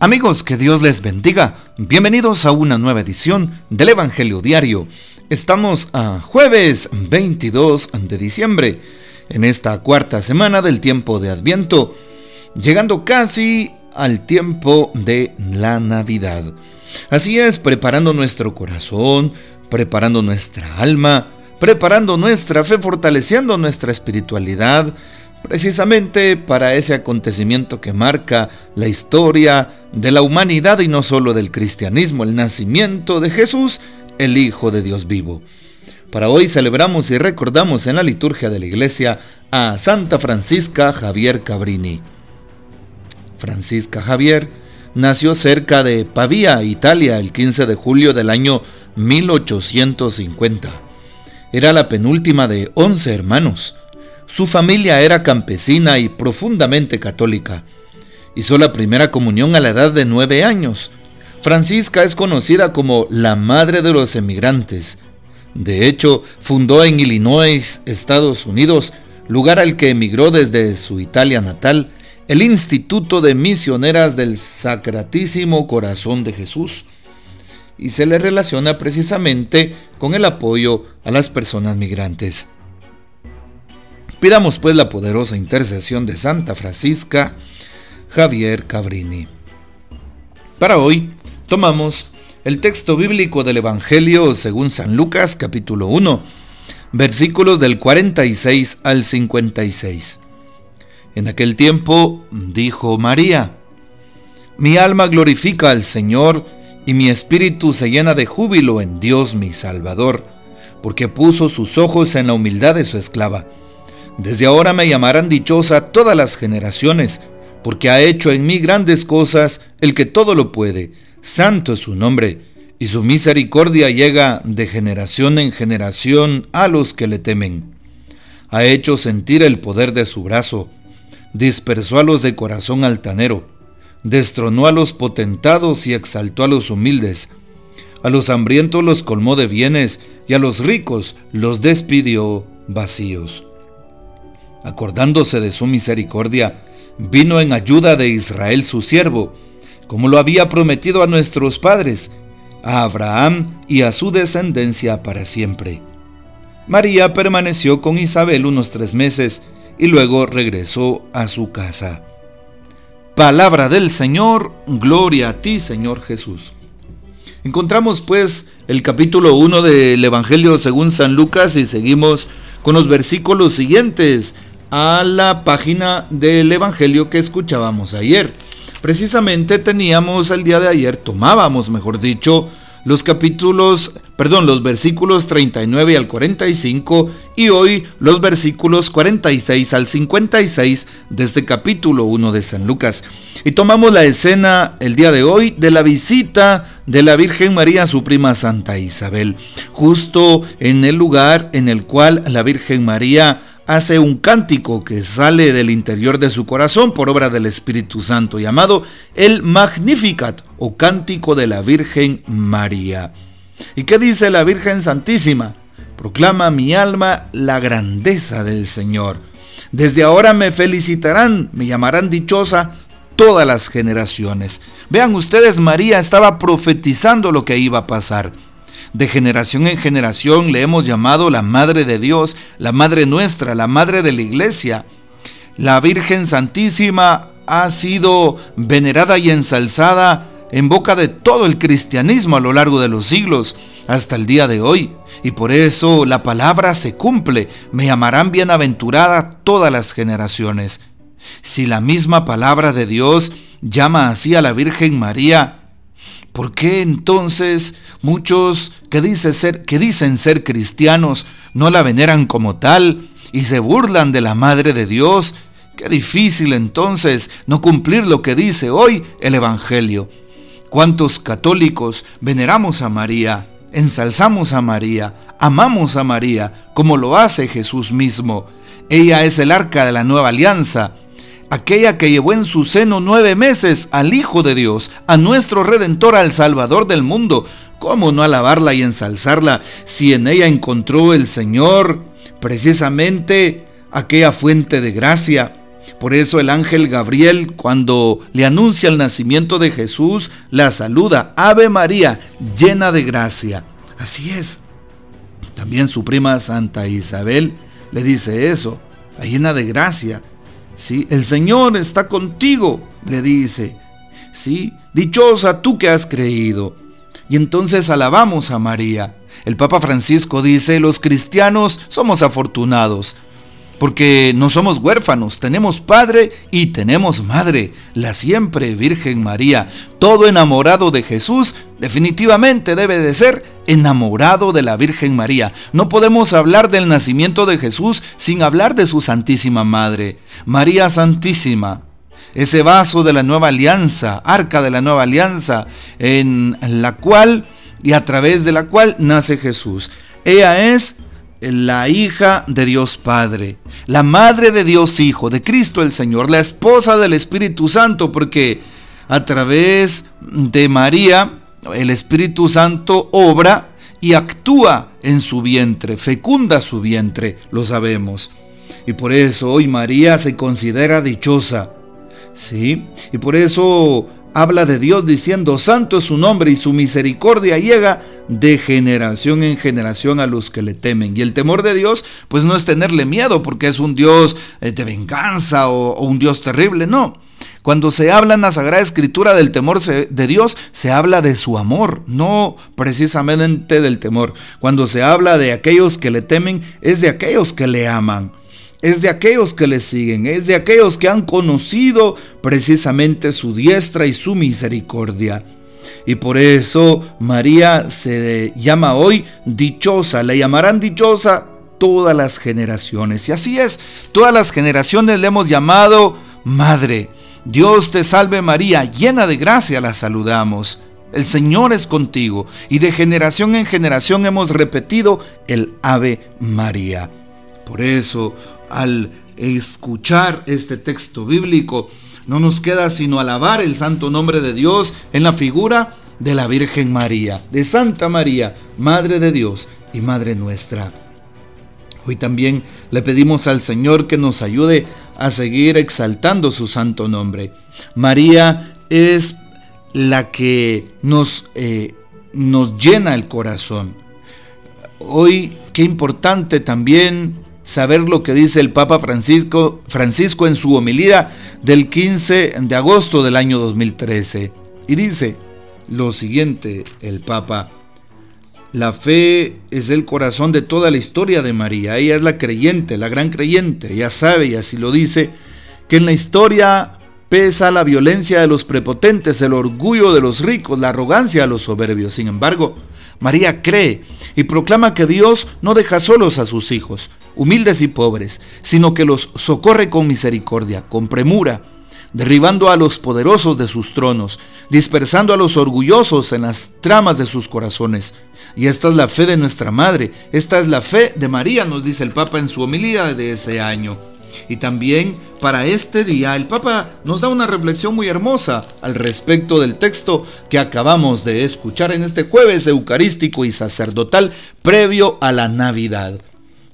Amigos, que Dios les bendiga. Bienvenidos a una nueva edición del Evangelio Diario. Estamos a jueves 22 de diciembre, en esta cuarta semana del tiempo de Adviento, llegando casi al tiempo de la Navidad. Así es, preparando nuestro corazón, preparando nuestra alma, preparando nuestra fe, fortaleciendo nuestra espiritualidad, precisamente para ese acontecimiento que marca la historia de la humanidad y no solo del cristianismo, el nacimiento de Jesús, el Hijo de Dios vivo. Para hoy celebramos y recordamos en la liturgia de la iglesia a Santa Francisca Javier Cabrini. Francisca Javier nació cerca de Pavía, Italia, el 15 de julio del año 1850. Era la penúltima de 11 hermanos. Su familia era campesina y profundamente católica. Hizo la primera comunión a la edad de nueve años. Francisca es conocida como la madre de los emigrantes. De hecho, fundó en Illinois, Estados Unidos, lugar al que emigró desde su Italia natal, el Instituto de Misioneras del Sacratísimo Corazón de Jesús. Y se le relaciona precisamente con el apoyo a las personas migrantes. Pidamos pues la poderosa intercesión de Santa Francisca Javier Cabrini. Para hoy tomamos el texto bíblico del Evangelio según San Lucas capítulo 1, versículos del 46 al 56. En aquel tiempo dijo María, Mi alma glorifica al Señor y mi espíritu se llena de júbilo en Dios mi Salvador, porque puso sus ojos en la humildad de su esclava desde ahora me llamarán dichosa todas las generaciones, porque ha hecho en mí grandes cosas el que todo lo puede. Santo es su nombre, y su misericordia llega de generación en generación a los que le temen. Ha hecho sentir el poder de su brazo, dispersó a los de corazón altanero, destronó a los potentados y exaltó a los humildes. A los hambrientos los colmó de bienes, y a los ricos los despidió vacíos acordándose de su misericordia, vino en ayuda de Israel su siervo, como lo había prometido a nuestros padres, a Abraham y a su descendencia para siempre. María permaneció con Isabel unos tres meses y luego regresó a su casa. Palabra del Señor, gloria a ti Señor Jesús. Encontramos pues el capítulo 1 del Evangelio según San Lucas y seguimos con los versículos siguientes a la página del Evangelio que escuchábamos ayer. Precisamente teníamos el día de ayer, tomábamos, mejor dicho, los capítulos, perdón, los versículos 39 al 45 y hoy los versículos 46 al 56 de este capítulo 1 de San Lucas. Y tomamos la escena el día de hoy de la visita de la Virgen María a su prima Santa Isabel, justo en el lugar en el cual la Virgen María hace un cántico que sale del interior de su corazón por obra del Espíritu Santo, llamado el Magnificat o Cántico de la Virgen María. ¿Y qué dice la Virgen Santísima? Proclama mi alma la grandeza del Señor. Desde ahora me felicitarán, me llamarán dichosa todas las generaciones. Vean ustedes, María estaba profetizando lo que iba a pasar. De generación en generación le hemos llamado la Madre de Dios, la Madre nuestra, la Madre de la Iglesia. La Virgen Santísima ha sido venerada y ensalzada en boca de todo el cristianismo a lo largo de los siglos, hasta el día de hoy. Y por eso la palabra se cumple, me llamarán bienaventurada todas las generaciones. Si la misma palabra de Dios llama así a la Virgen María, ¿Por qué entonces muchos que ser, que dicen ser cristianos no la veneran como tal y se burlan de la Madre de Dios? Qué difícil entonces no cumplir lo que dice hoy el Evangelio. ¿Cuántos católicos veneramos a María, ensalzamos a María, amamos a María, como lo hace Jesús mismo? Ella es el arca de la nueva alianza, aquella que llevó en su seno nueve meses al Hijo de Dios, a nuestro Redentor, al Salvador del mundo. ¿Cómo no alabarla y ensalzarla si en ella encontró el Señor precisamente aquella fuente de gracia? Por eso el ángel Gabriel, cuando le anuncia el nacimiento de Jesús, la saluda, Ave María, llena de gracia. Así es. También su prima Santa Isabel le dice eso, llena de gracia. ¿Sí? El Señor está contigo, le dice. ¿Sí? Dichosa tú que has creído. Y entonces alabamos a María. El Papa Francisco dice, los cristianos somos afortunados porque no somos huérfanos, tenemos padre y tenemos madre, la siempre Virgen María. Todo enamorado de Jesús definitivamente debe de ser enamorado de la Virgen María. No podemos hablar del nacimiento de Jesús sin hablar de su Santísima Madre, María Santísima. Ese vaso de la nueva alianza, arca de la nueva alianza, en la cual y a través de la cual nace Jesús. Ella es la hija de Dios Padre, la madre de Dios Hijo, de Cristo el Señor, la esposa del Espíritu Santo, porque a través de María el Espíritu Santo obra y actúa en su vientre, fecunda su vientre, lo sabemos. Y por eso hoy María se considera dichosa. ¿Sí? Y por eso habla de Dios diciendo, Santo es su nombre y su misericordia llega de generación en generación a los que le temen. Y el temor de Dios, pues no es tenerle miedo porque es un Dios eh, de venganza o, un Dios terrible, no. Cuando se habla en la Sagrada Escritura del temor de Dios, se habla de su amor, no precisamente del temor. Cuando se habla de aquellos que le temen, es de aquellos que le aman es de aquellos que le siguen, es de aquellos que han conocido precisamente su diestra y su misericordia. Y por eso María se llama hoy dichosa, le llamarán dichosa todas las generaciones. Y así es, todas las generaciones le hemos llamado Madre. Dios te salve María, llena de gracia la saludamos. El Señor es contigo y de generación en generación hemos repetido el Ave María. Por eso al escuchar este texto bíblico, no nos queda sino alabar el santo nombre de Dios en la figura de la Virgen María, de Santa María, Madre de Dios y Madre nuestra. Hoy también le pedimos al Señor que nos ayude a seguir exaltando su santo nombre. María es la que nos, eh, nos llena el corazón. Hoy qué importante también saber lo que dice el Papa Francisco, Francisco en su homilía del 15 de agosto del año 2013. Y dice lo siguiente el Papa. La fe es el corazón de toda la historia de María. Ella es la creyente, la gran creyente. Ya sabe, y así lo dice, que en la historia pesa la violencia de los prepotentes, el orgullo de los ricos, la arrogancia de los soberbios. Sin embargo, María cree y proclama que Dios no deja solos a sus hijos, humildes y pobres, sino que los socorre con misericordia, con premura, derribando a los poderosos de sus tronos, dispersando a los orgullosos en las tramas de sus corazones. Y esta es la fe de nuestra Madre, esta es la fe de María, nos dice el Papa en su homilía de ese año. Y también para este día el Papa nos da una reflexión muy hermosa al respecto del texto que acabamos de escuchar en este jueves eucarístico y sacerdotal previo a la Navidad.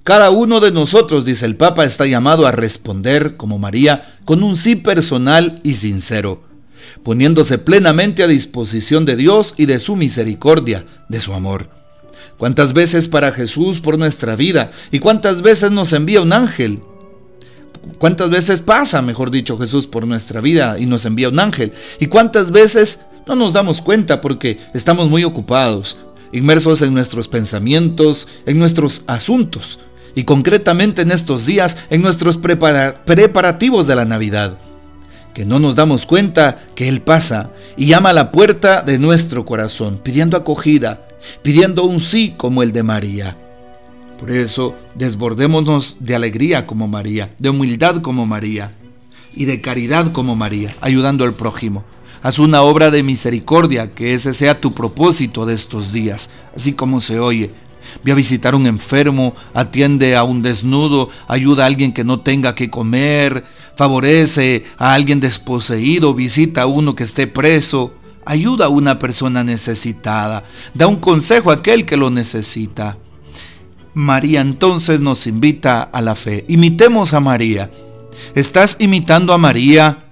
Cada uno de nosotros, dice el Papa, está llamado a responder, como María, con un sí personal y sincero, poniéndose plenamente a disposición de Dios y de su misericordia, de su amor. ¿Cuántas veces para Jesús por nuestra vida y cuántas veces nos envía un ángel? ¿Cuántas veces pasa, mejor dicho, Jesús por nuestra vida y nos envía un ángel? ¿Y cuántas veces no nos damos cuenta porque estamos muy ocupados, inmersos en nuestros pensamientos, en nuestros asuntos? Y concretamente en estos días en nuestros preparativos de la Navidad. Que no nos damos cuenta que Él pasa y llama a la puerta de nuestro corazón, pidiendo acogida, pidiendo un sí como el de María. Por eso, desbordémonos de alegría como María, de humildad como María y de caridad como María, ayudando al prójimo. Haz una obra de misericordia, que ese sea tu propósito de estos días, así como se oye, Ve a visitar a un enfermo, atiende a un desnudo, ayuda a alguien que no tenga que comer, favorece a alguien desposeído, visita a uno que esté preso, ayuda a una persona necesitada, da un consejo a aquel que lo necesita. María entonces nos invita a la fe. Imitemos a María. ¿Estás imitando a María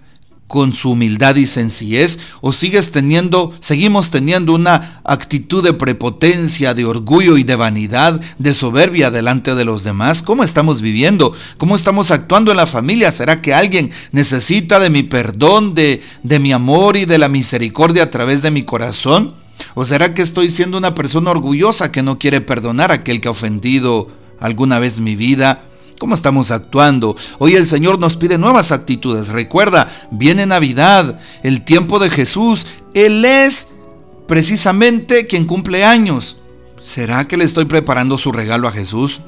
con su humildad y sencillez o sigues teniendo, seguimos teniendo una actitud de prepotencia, de orgullo y de vanidad, de soberbia delante de los demás? ¿Cómo estamos viviendo? ¿Cómo estamos actuando en la familia? ¿Será que alguien necesita de mi perdón, de, de mi amor y de la misericordia a través de mi corazón? ¿O será que estoy siendo una persona orgullosa que no quiere perdonar a aquel que ha ofendido alguna vez mi vida? ¿Cómo estamos actuando? Hoy el Señor nos pide nuevas actitudes. Recuerda, viene Navidad, el tiempo de Jesús. Él es precisamente quien cumple años. ¿Será que le estoy preparando su regalo a Jesús?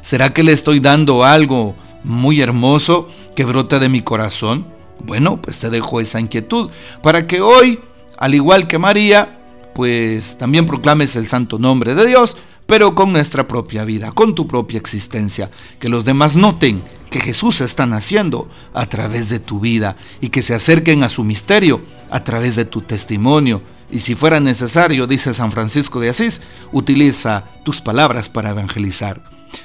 ¿Será que le estoy dando algo muy hermoso que brote de mi corazón? Bueno, pues te dejo esa inquietud para que hoy, al igual que María, pues también proclames el santo nombre de Dios pero con nuestra propia vida, con tu propia existencia. Que los demás noten que Jesús está naciendo a través de tu vida y que se acerquen a su misterio a través de tu testimonio. Y si fuera necesario, dice San Francisco de Asís, utiliza tus palabras para evangelizar.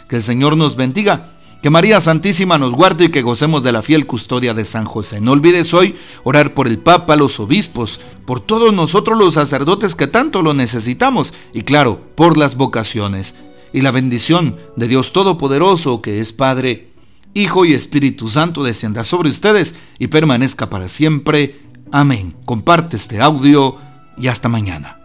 Que el Señor nos bendiga que María Santísima nos guarde y que gocemos de la fiel custodia de San José. No olvides hoy orar por el Papa, los obispos, por todos nosotros los sacerdotes que tanto lo necesitamos y claro, por las vocaciones. Y la bendición de Dios Todopoderoso, que es Padre, Hijo y Espíritu Santo, descienda sobre ustedes y permanezca para siempre. Amén. Comparte este audio y hasta mañana.